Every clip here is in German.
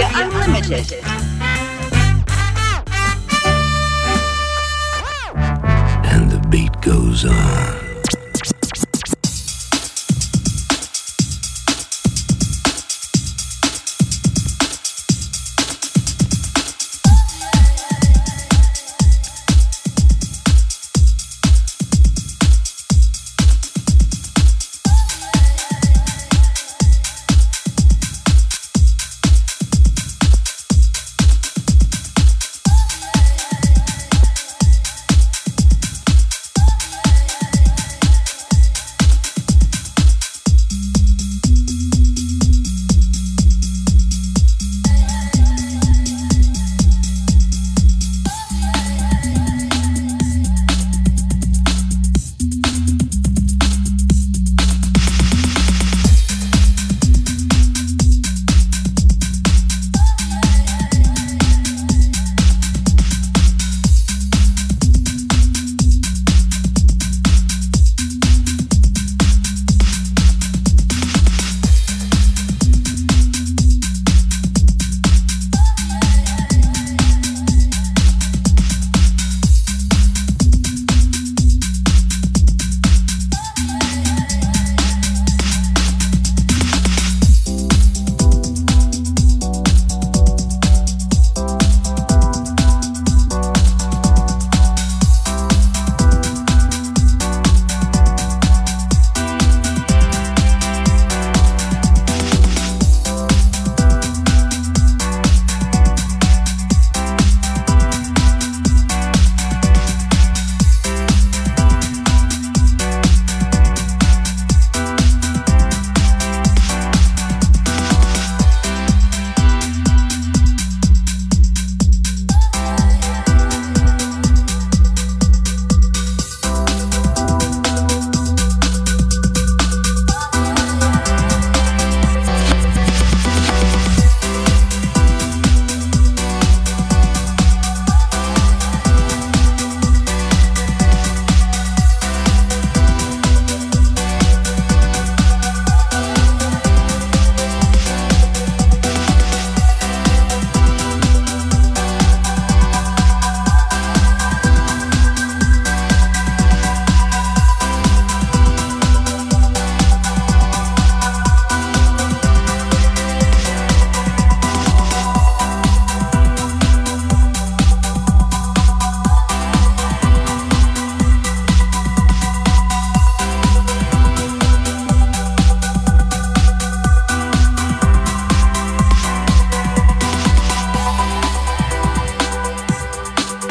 FM4 Unlimited. And the beat goes on.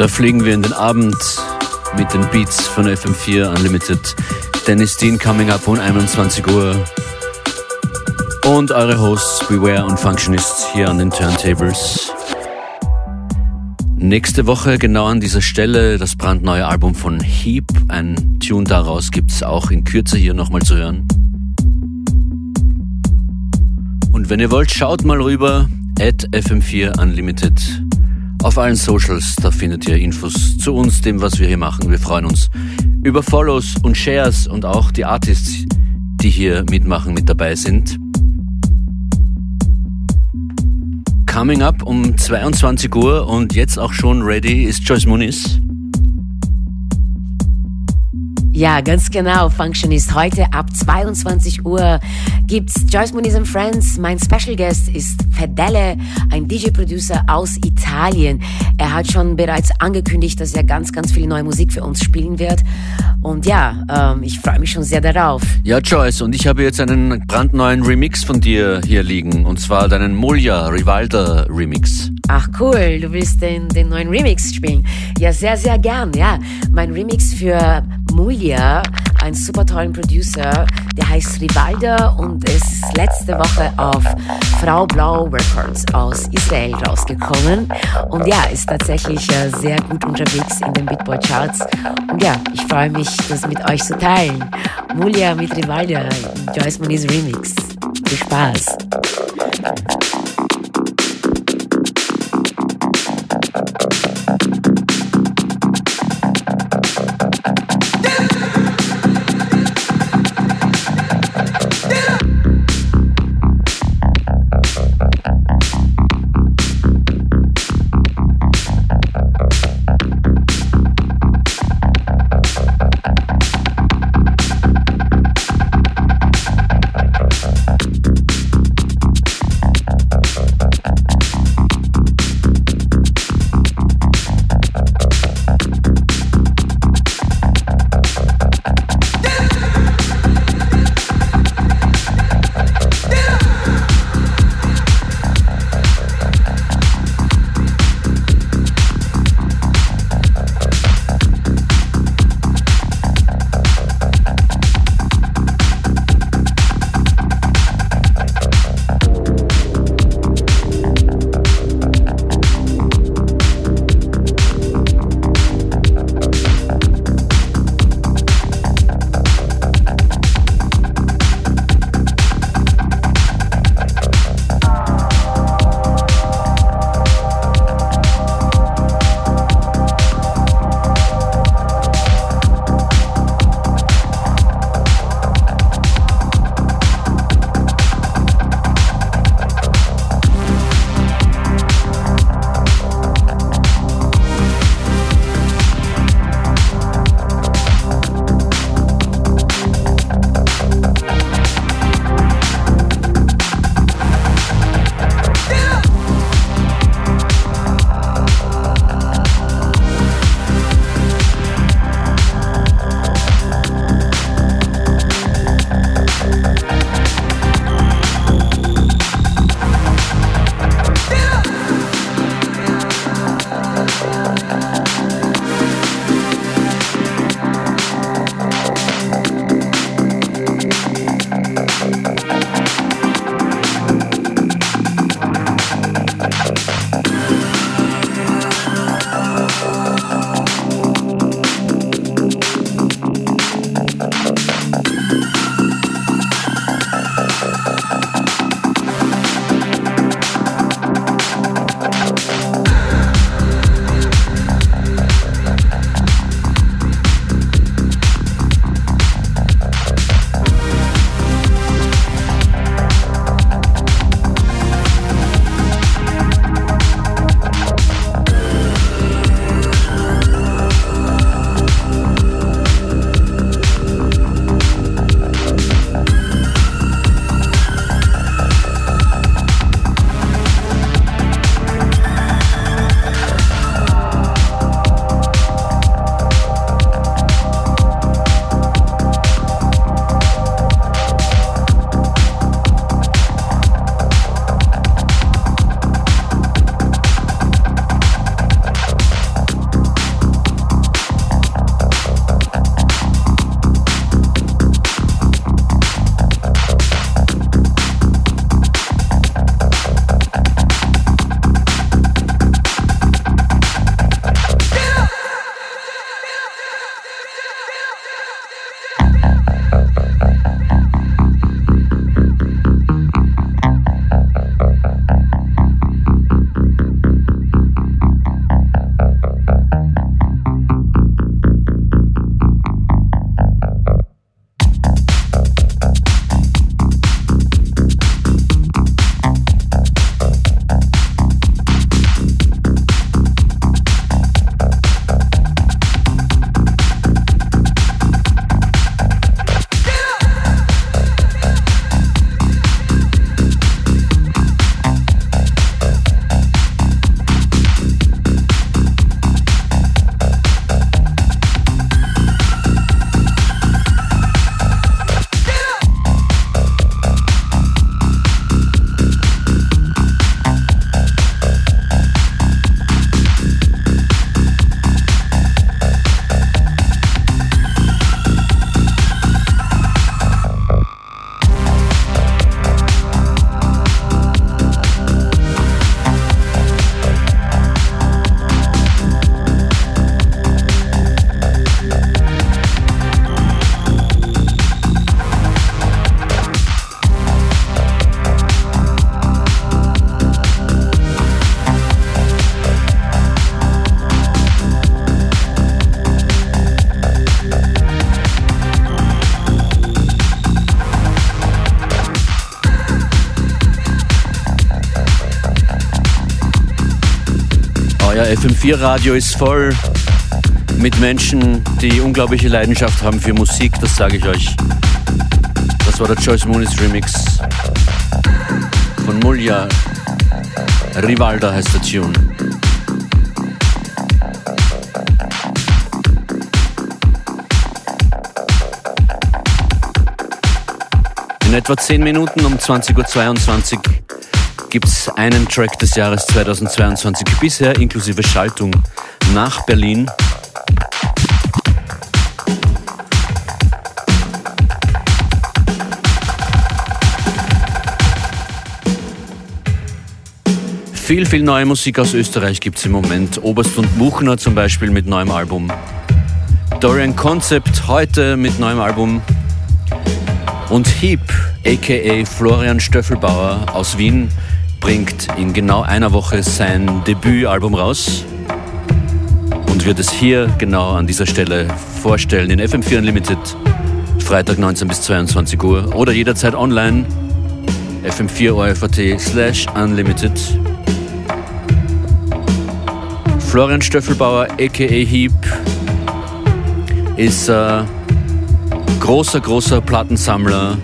Da fliegen wir in den Abend mit den Beats von FM4 Unlimited. Dennis Dean coming up um 21 Uhr. Und eure Hosts Beware und Functionist hier an den Turntables. Nächste Woche genau an dieser Stelle das brandneue Album von Heap. Ein Tune daraus gibt es auch in Kürze hier nochmal zu hören. Und wenn ihr wollt, schaut mal rüber at FM4 Unlimited auf allen Socials, da findet ihr Infos zu uns, dem, was wir hier machen. Wir freuen uns über Follows und Shares und auch die Artists, die hier mitmachen, mit dabei sind. Coming up um 22 Uhr und jetzt auch schon ready ist Joyce Muniz. Ja, ganz genau. Function ist heute ab 22 Uhr gibt's Joyce Muniz and Friends. Mein Special Guest ist Fedele, ein DJ-Producer aus Italien. Er hat schon bereits angekündigt, dass er ganz, ganz viel neue Musik für uns spielen wird. Und ja, ähm, ich freue mich schon sehr darauf. Ja, Joyce, und ich habe jetzt einen brandneuen Remix von dir hier liegen. Und zwar deinen Mulja Rivalda Remix. Ach cool, du willst den, den neuen Remix spielen. Ja, sehr, sehr gern. Ja, mein Remix für Mulja, ein super tollen Producer, der heißt Rivalda und ist letzte Woche auf Frau Blau Records aus Israel rausgekommen. Und ja, ist tatsächlich äh, sehr gut unterwegs in den Beatboy Charts. Und ja, ich freue mich, das mit euch zu teilen. Mulja mit Rivalda, Joyce Moniz Remix. Viel Spaß. FM4 Radio ist voll mit Menschen, die unglaubliche Leidenschaft haben für Musik, das sage ich euch. Das war der Joyce Moonis Remix von Mulja. Rivalda heißt der Tune. In etwa 10 Minuten um 20.22 Uhr gibt es einen Track des Jahres 2022 bisher inklusive Schaltung nach Berlin. Viel, viel neue Musik aus Österreich gibt es im Moment. Oberst und Buchner zum Beispiel mit neuem Album. Dorian Concept heute mit neuem Album. Und Heap, aka Florian Stöffelbauer aus Wien, bringt in genau einer Woche sein Debütalbum raus und wird es hier genau an dieser Stelle vorstellen in FM4 Unlimited, Freitag 19 bis 22 Uhr oder jederzeit online fm4 OFAT slash unlimited. Florian Stöffelbauer aka Heap ist äh, großer, großer Plattensammler,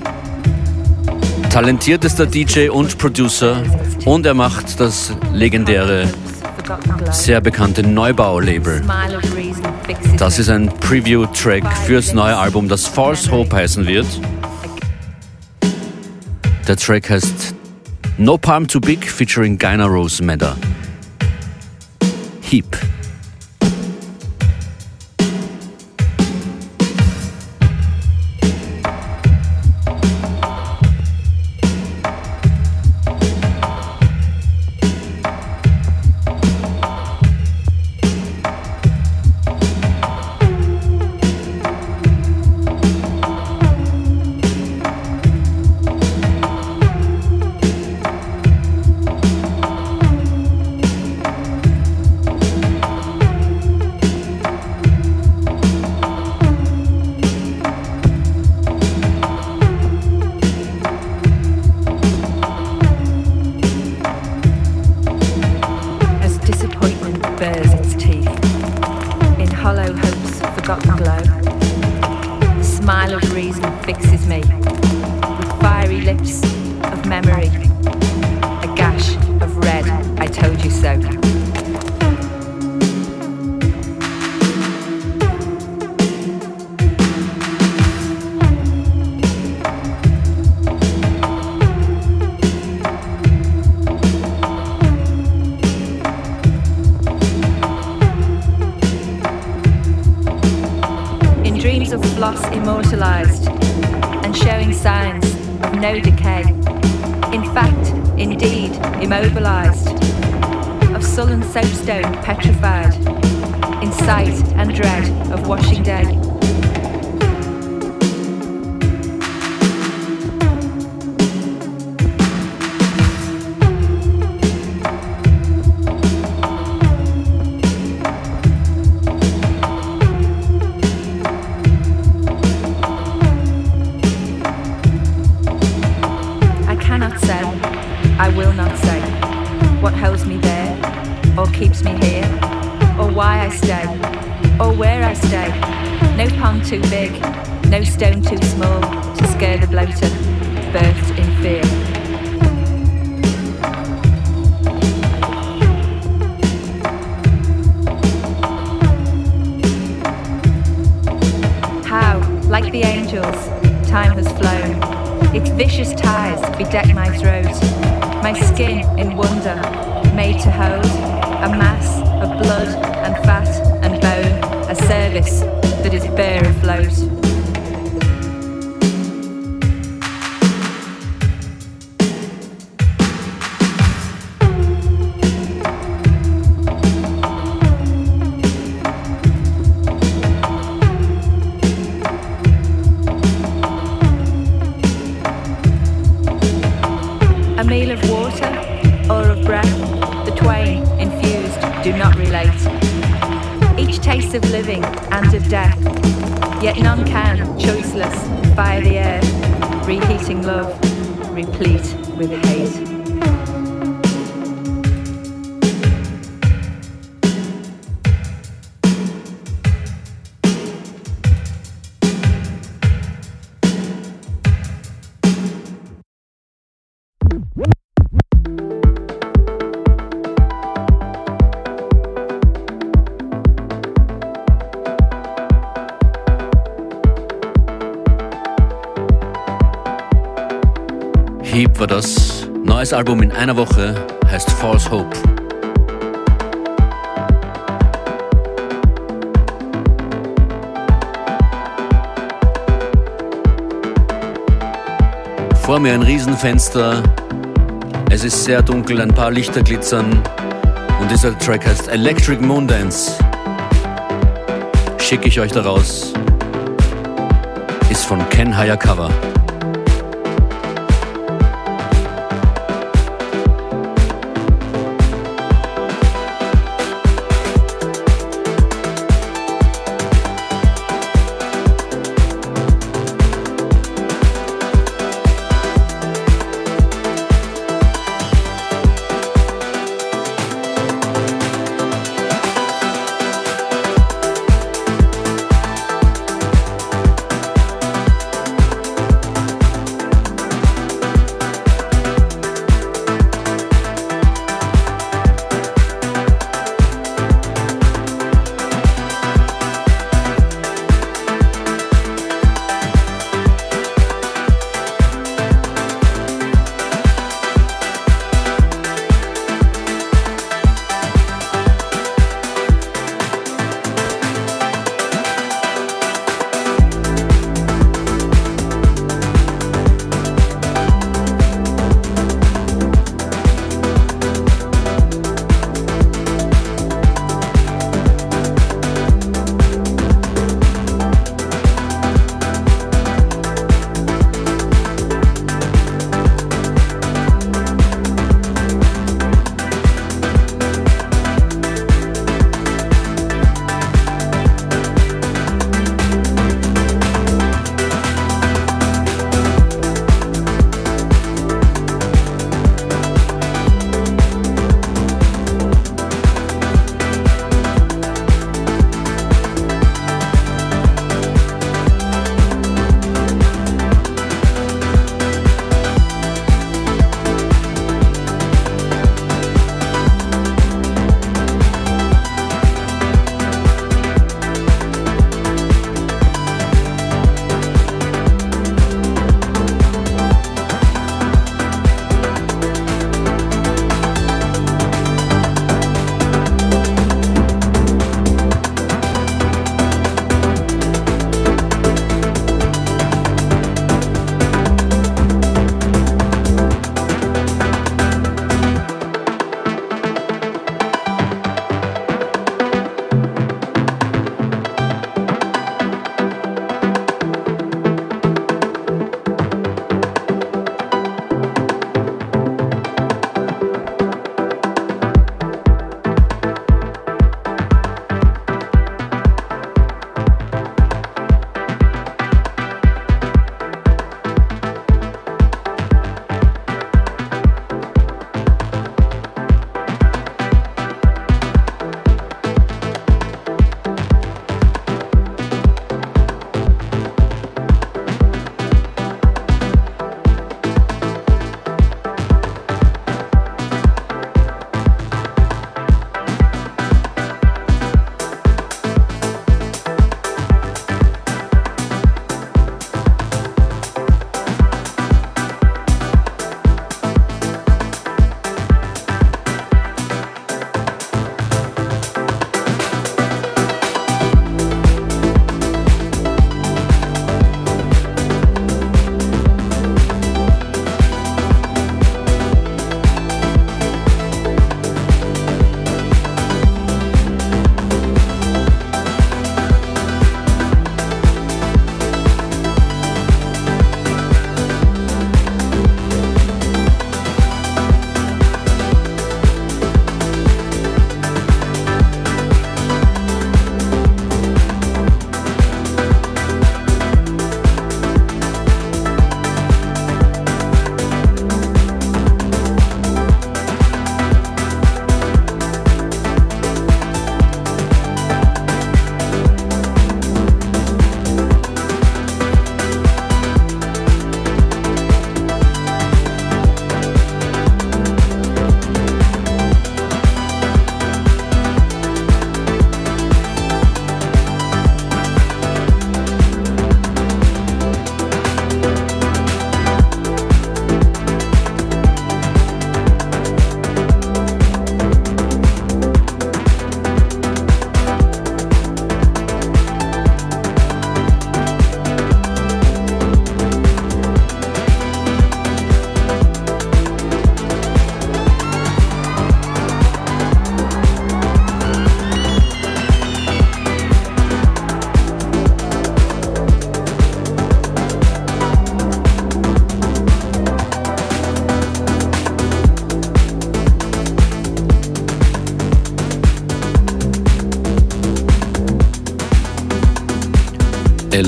talentiertester DJ und Producer und er macht das legendäre, sehr bekannte Neubau-Label. Das ist ein Preview-Track fürs neue Album, das False Hope heißen wird. Der Track heißt No Palm Too Big featuring Gyna Rose Medder. Heap. made to hold a mass of blood and fat and bone, a service that is bare afloat. Neues Album in einer Woche heißt False Hope. Vor mir ein Riesenfenster. Es ist sehr dunkel, ein paar Lichter glitzern. Und dieser Track heißt Electric Moon Dance. Schicke ich euch daraus. Ist von Ken Hayakawa.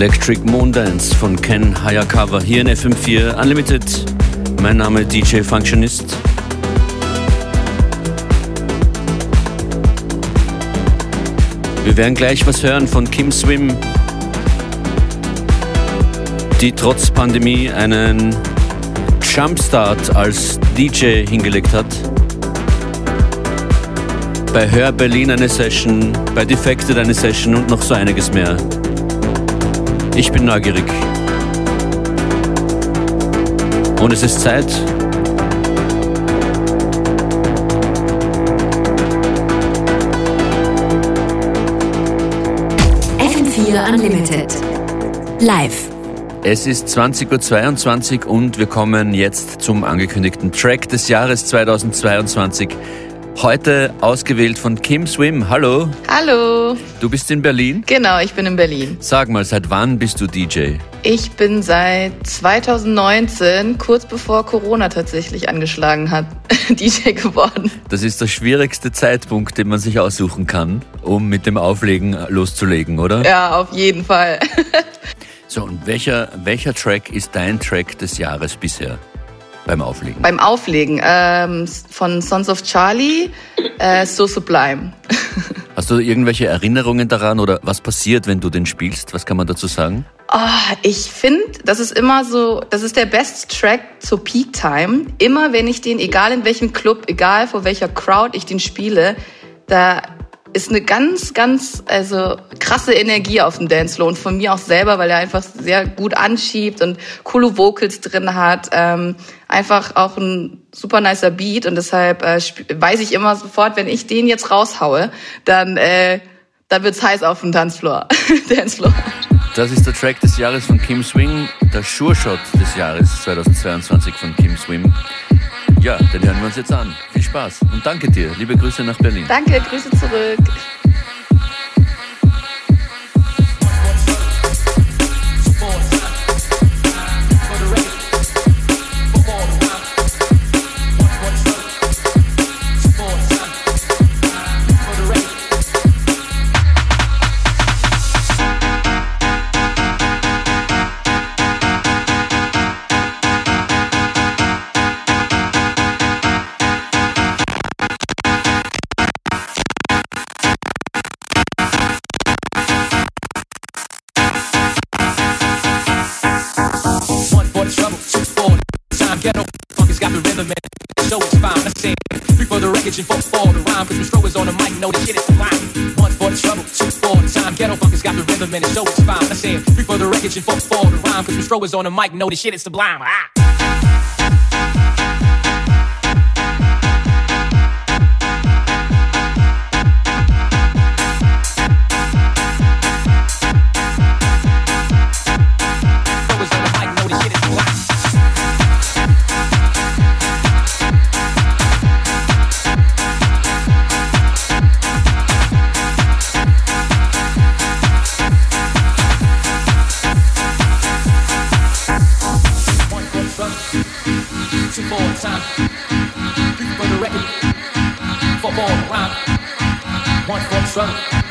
Electric Moon Dance von Ken Hayakawa hier in FM4 Unlimited. Mein Name DJ Functionist. Wir werden gleich was hören von Kim Swim, die trotz Pandemie einen Jumpstart als DJ hingelegt hat. Bei Hör Berlin eine Session, bei Defected eine Session und noch so einiges mehr. Ich bin neugierig. Und es ist Zeit. FM4 Unlimited. Live. Es ist 20.22 Uhr und wir kommen jetzt zum angekündigten Track des Jahres 2022. Heute ausgewählt von Kim Swim. Hallo. Hallo. Du bist in Berlin? Genau, ich bin in Berlin. Sag mal, seit wann bist du DJ? Ich bin seit 2019, kurz bevor Corona tatsächlich angeschlagen hat, DJ geworden. Das ist der schwierigste Zeitpunkt, den man sich aussuchen kann, um mit dem Auflegen loszulegen, oder? Ja, auf jeden Fall. so, und welcher, welcher Track ist dein Track des Jahres bisher? Beim Auflegen? Beim Auflegen ähm, von Sons of Charlie, äh, So Sublime. Hast du irgendwelche Erinnerungen daran oder was passiert, wenn du den spielst? Was kann man dazu sagen? Oh, ich finde, das ist immer so, das ist der beste Track zur Peak Time. Immer wenn ich den, egal in welchem Club, egal vor welcher Crowd ich den spiele, da ist eine ganz, ganz, also krasse Energie auf dem Dancefloor und von mir auch selber, weil er einfach sehr gut anschiebt und coole Vocals drin hat. Ähm, einfach auch ein super nicer Beat und deshalb äh, weiß ich immer sofort, wenn ich den jetzt raushaue, dann, äh, dann wird's heiß auf dem Tanzfloor. Dancefloor. Das ist der Track des Jahres von Kim Swing, der Sure Shot des Jahres 2022 von Kim Swim. Ja, den hören wir uns jetzt an. Viel Spaß und danke dir. Liebe Grüße nach Berlin. Danke, Grüße zurück. Kitchen for all the rhyme. Cause Mistro is on the mic, know the shit is fine. One for the trouble, two for the time. Ghetto funkers got the rhythm and it show it's fine. I said three for the wreckage and four for the rhyme. Cause Mistro is on the mic, know the shit is sublime. Ah. Time.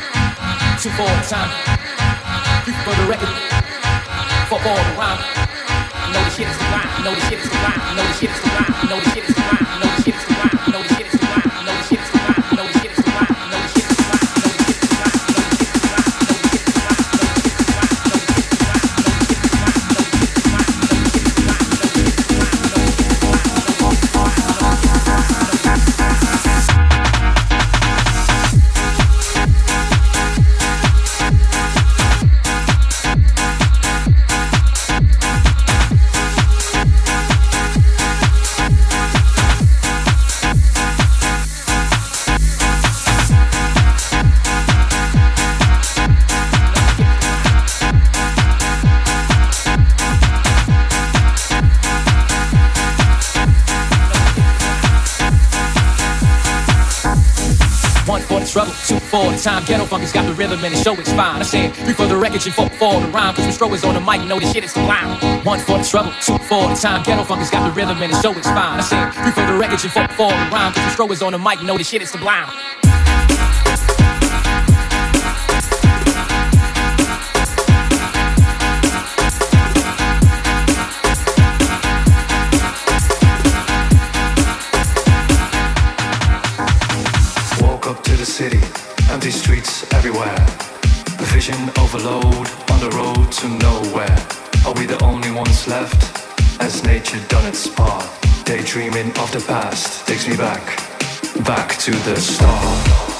For the record, Four for the rhyme. Know the shit is the rhyme. Know the shit is the rhyme. Know the shit is the rhyme. Know the shit rhythm and the show it's fine. I said for the wreckage and four for the rhyme. Cause Mistro is on the mic, you know this shit is sublime. One for the trouble, two for the time. Ghetto funkers got the rhythm and the show it's fine. I said for the wreckage and four for the rhyme. Cause Mistro is on the mic, know this shit is sublime. Everywhere. Vision overload on the road to nowhere. Are we the only ones left? Has nature done its part? Daydreaming of the past takes me back, back to the start.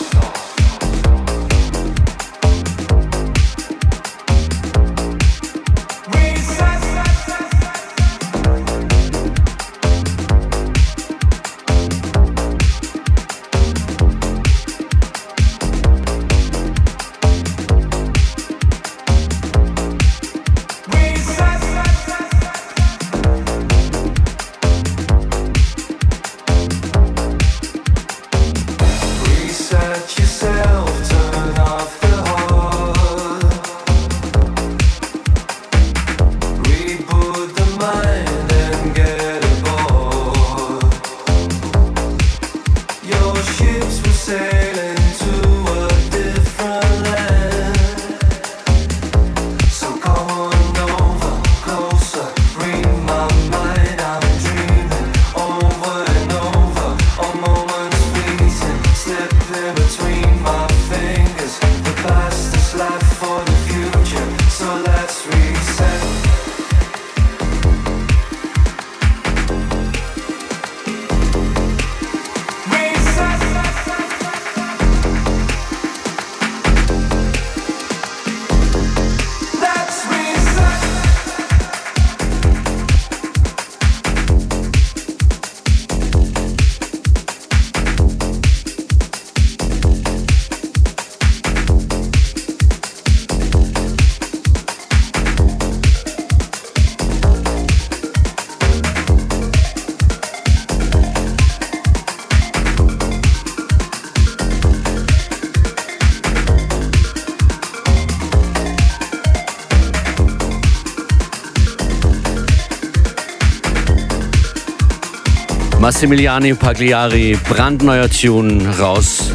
Massimiliani Pagliari, brandneuer Tune raus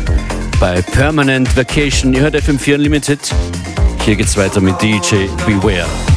bei Permanent Vacation. Ihr hört FM4 Unlimited. Hier geht's weiter mit DJ Beware.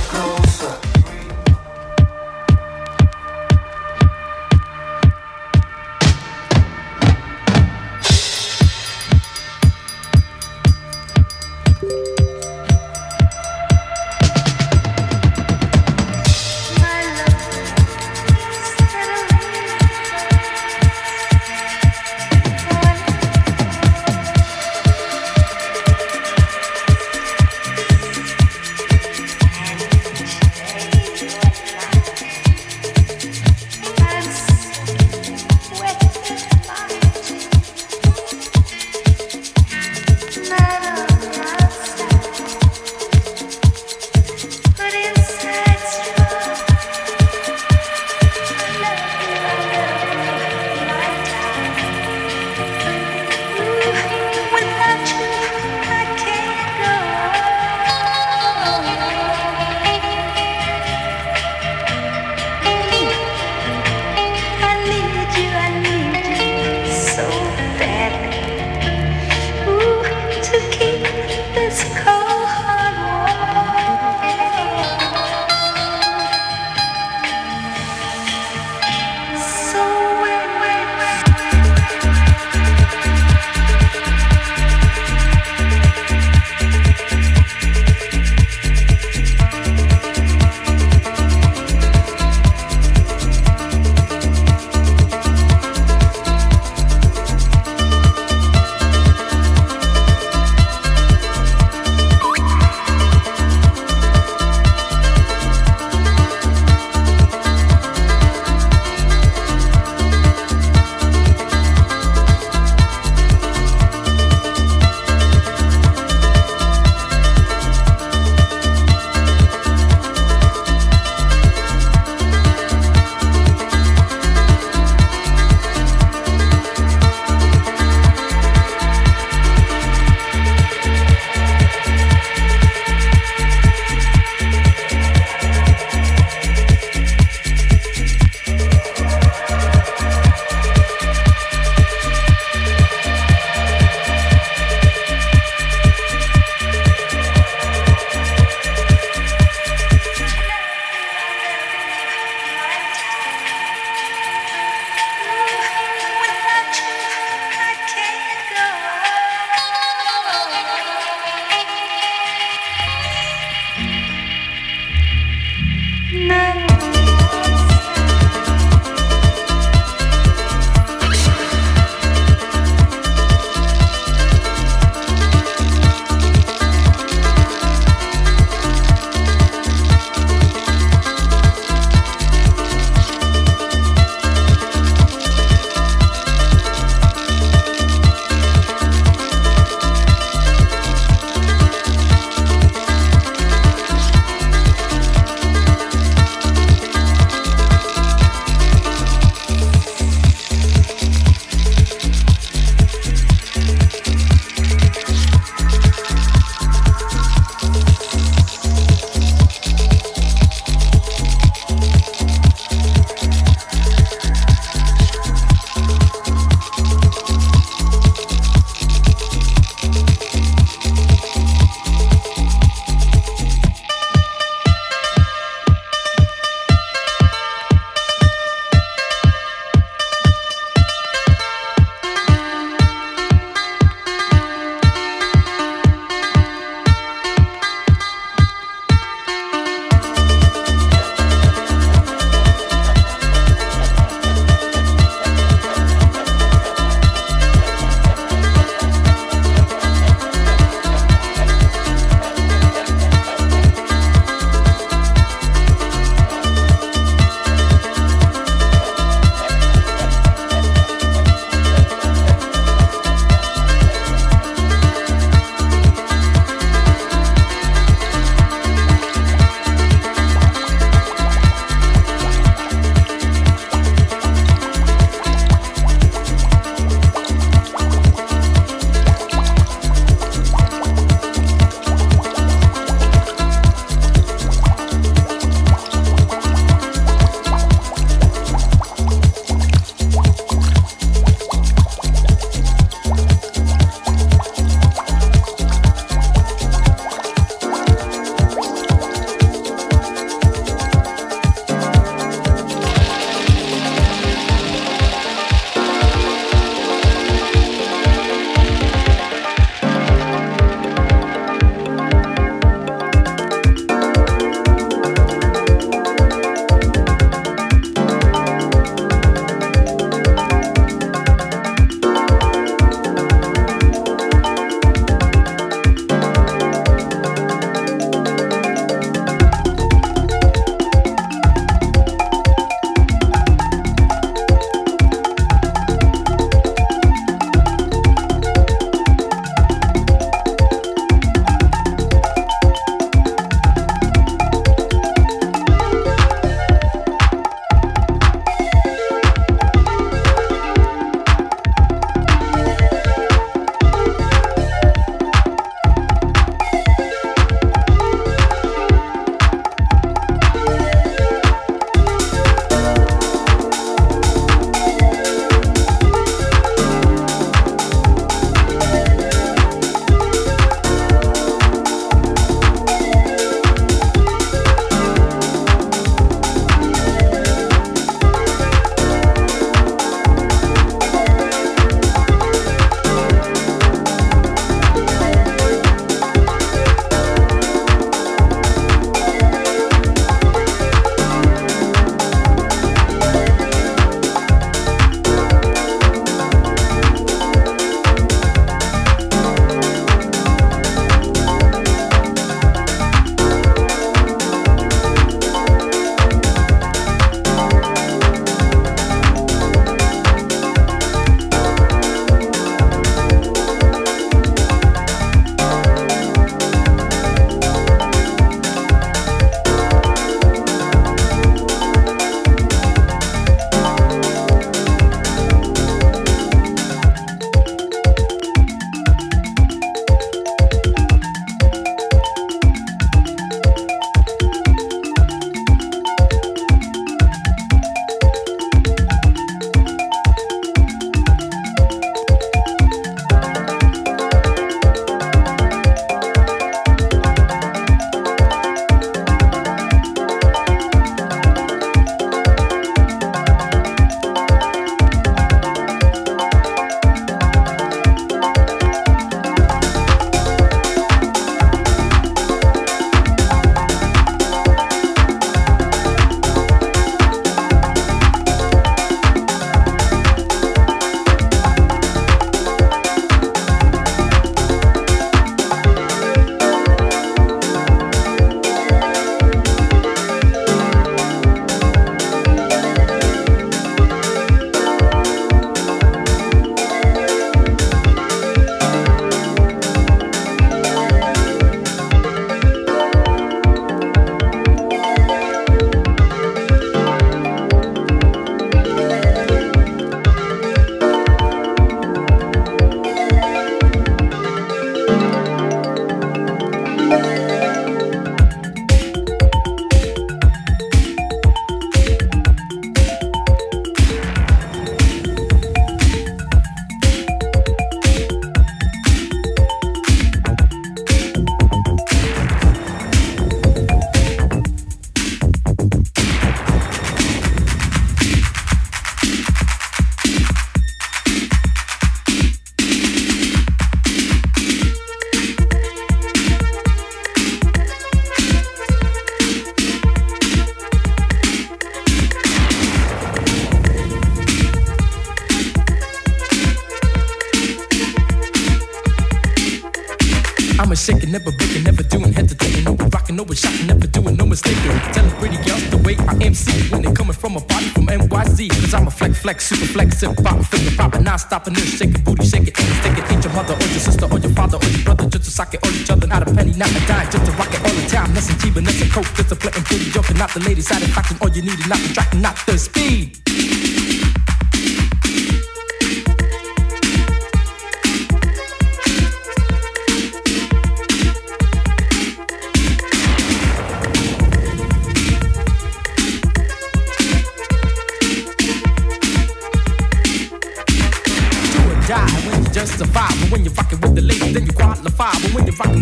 Shaking, never breaking, never doing, hesitating, no rocking, no shocking, never doing, no mistaking. Telling pretty girls the way I am MC when they coming from a body from NYC. Cause I'm a flex, flex, super flex, hip hop, finger popping, non stopping, this shaking, booty shaking, it, ain't your mother or your sister or your father or your brother, just to sock it, all each other, not a penny, not a dime, just to rock it all the time. Nothing cheaper, nothing coke, just a play pretty joking, not the lady satisfaction, all you need is not the track, not the speed.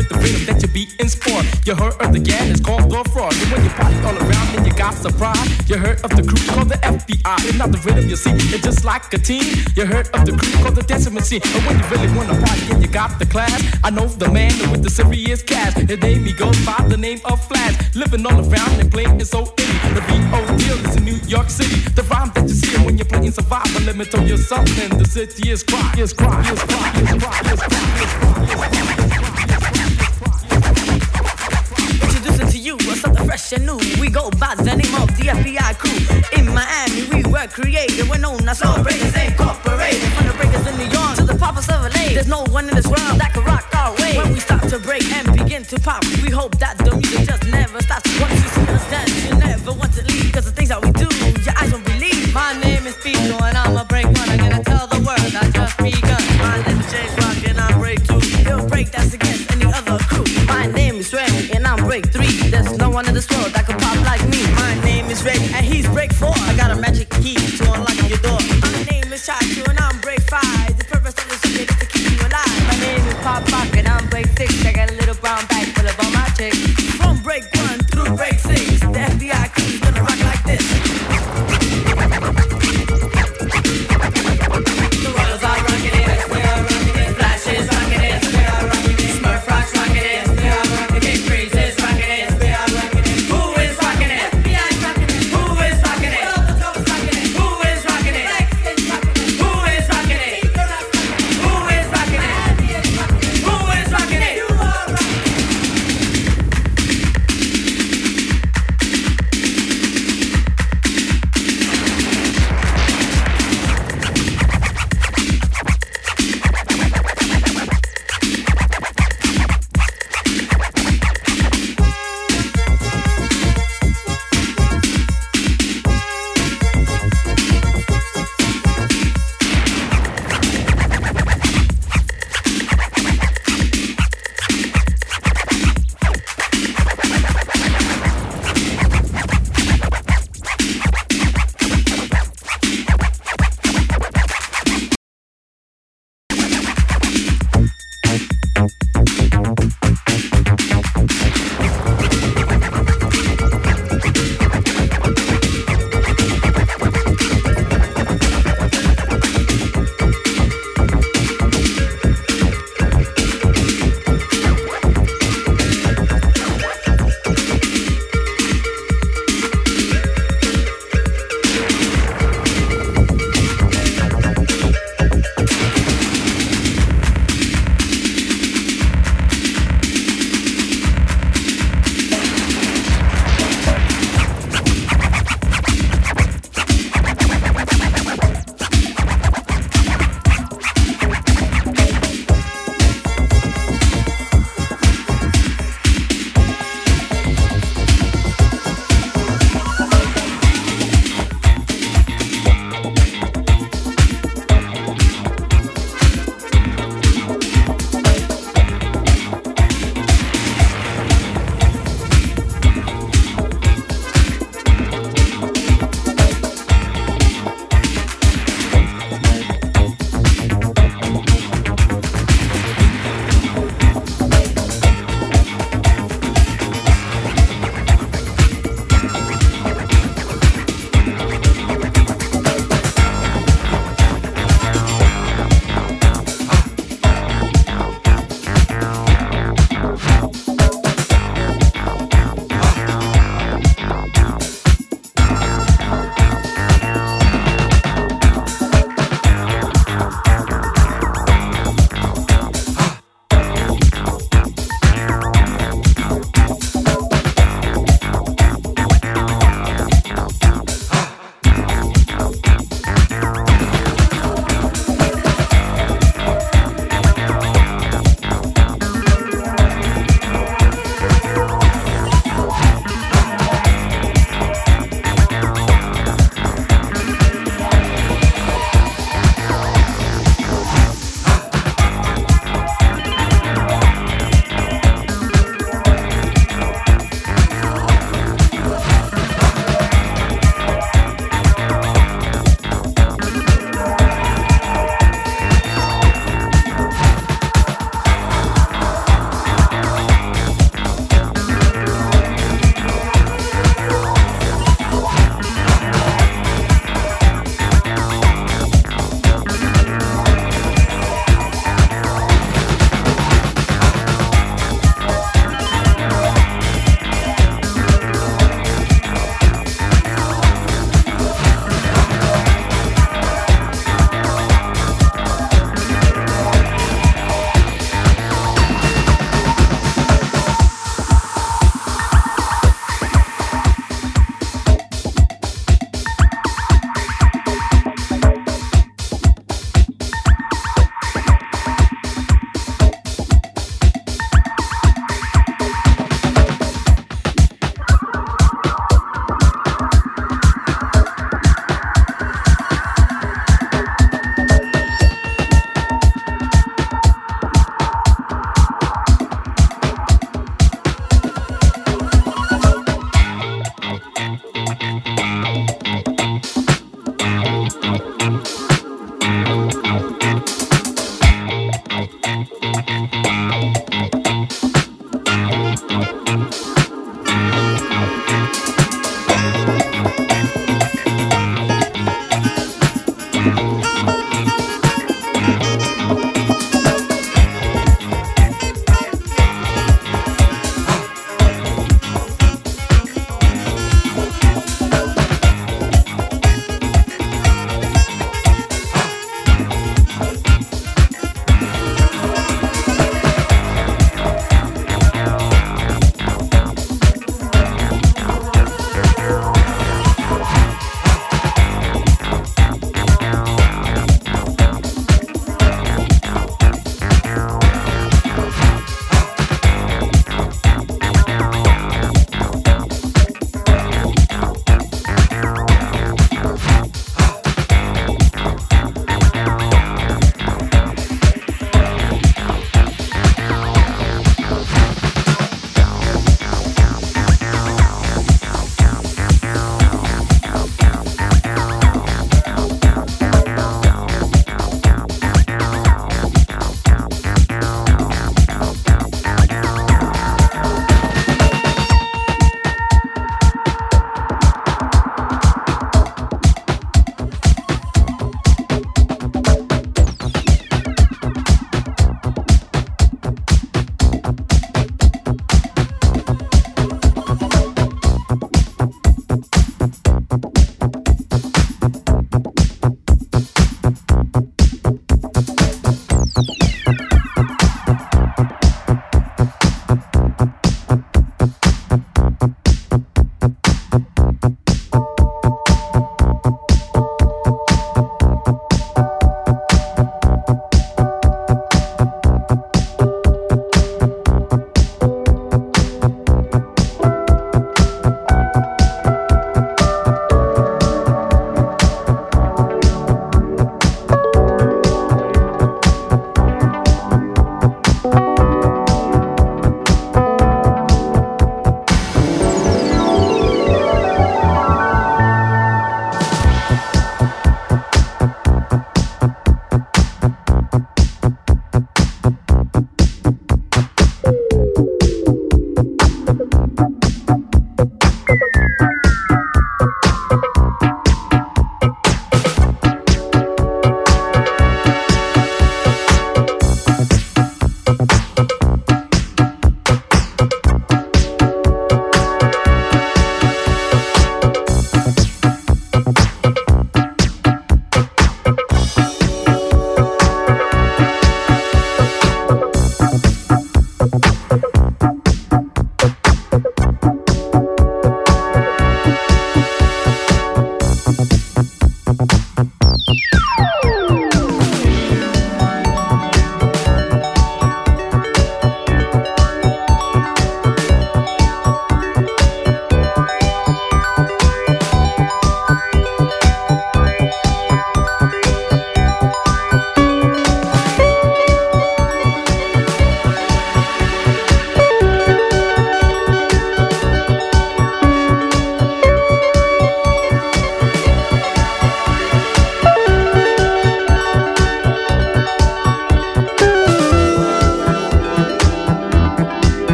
With the rhythm that you beat in sport. You heard of the gang, it's called the fraud. And when you party all around and you got surprise, you heard of the crew called the FBI. It's not the rhythm you see, it's just like a team. You heard of the crew called the dancing machine. And when you really wanna party and you got the class, I know the man with the serious cash. His name he goes by the name of Flash. Living all around and playing so itty. The B.O. deal is in New York City. The rhyme that you see when you're playing survival. Let me tell you something. The city is cry, is cry, is cry, is cry, is cry, is cry, is fresh and new. We go by the name of the FBI crew. In Miami, we were created. We're known as Soul Breakers Incorporated. From the breakers in New York to the poppers of LA. There's no one in this world that can rock our way. When we start to break and begin to pop, we hope that the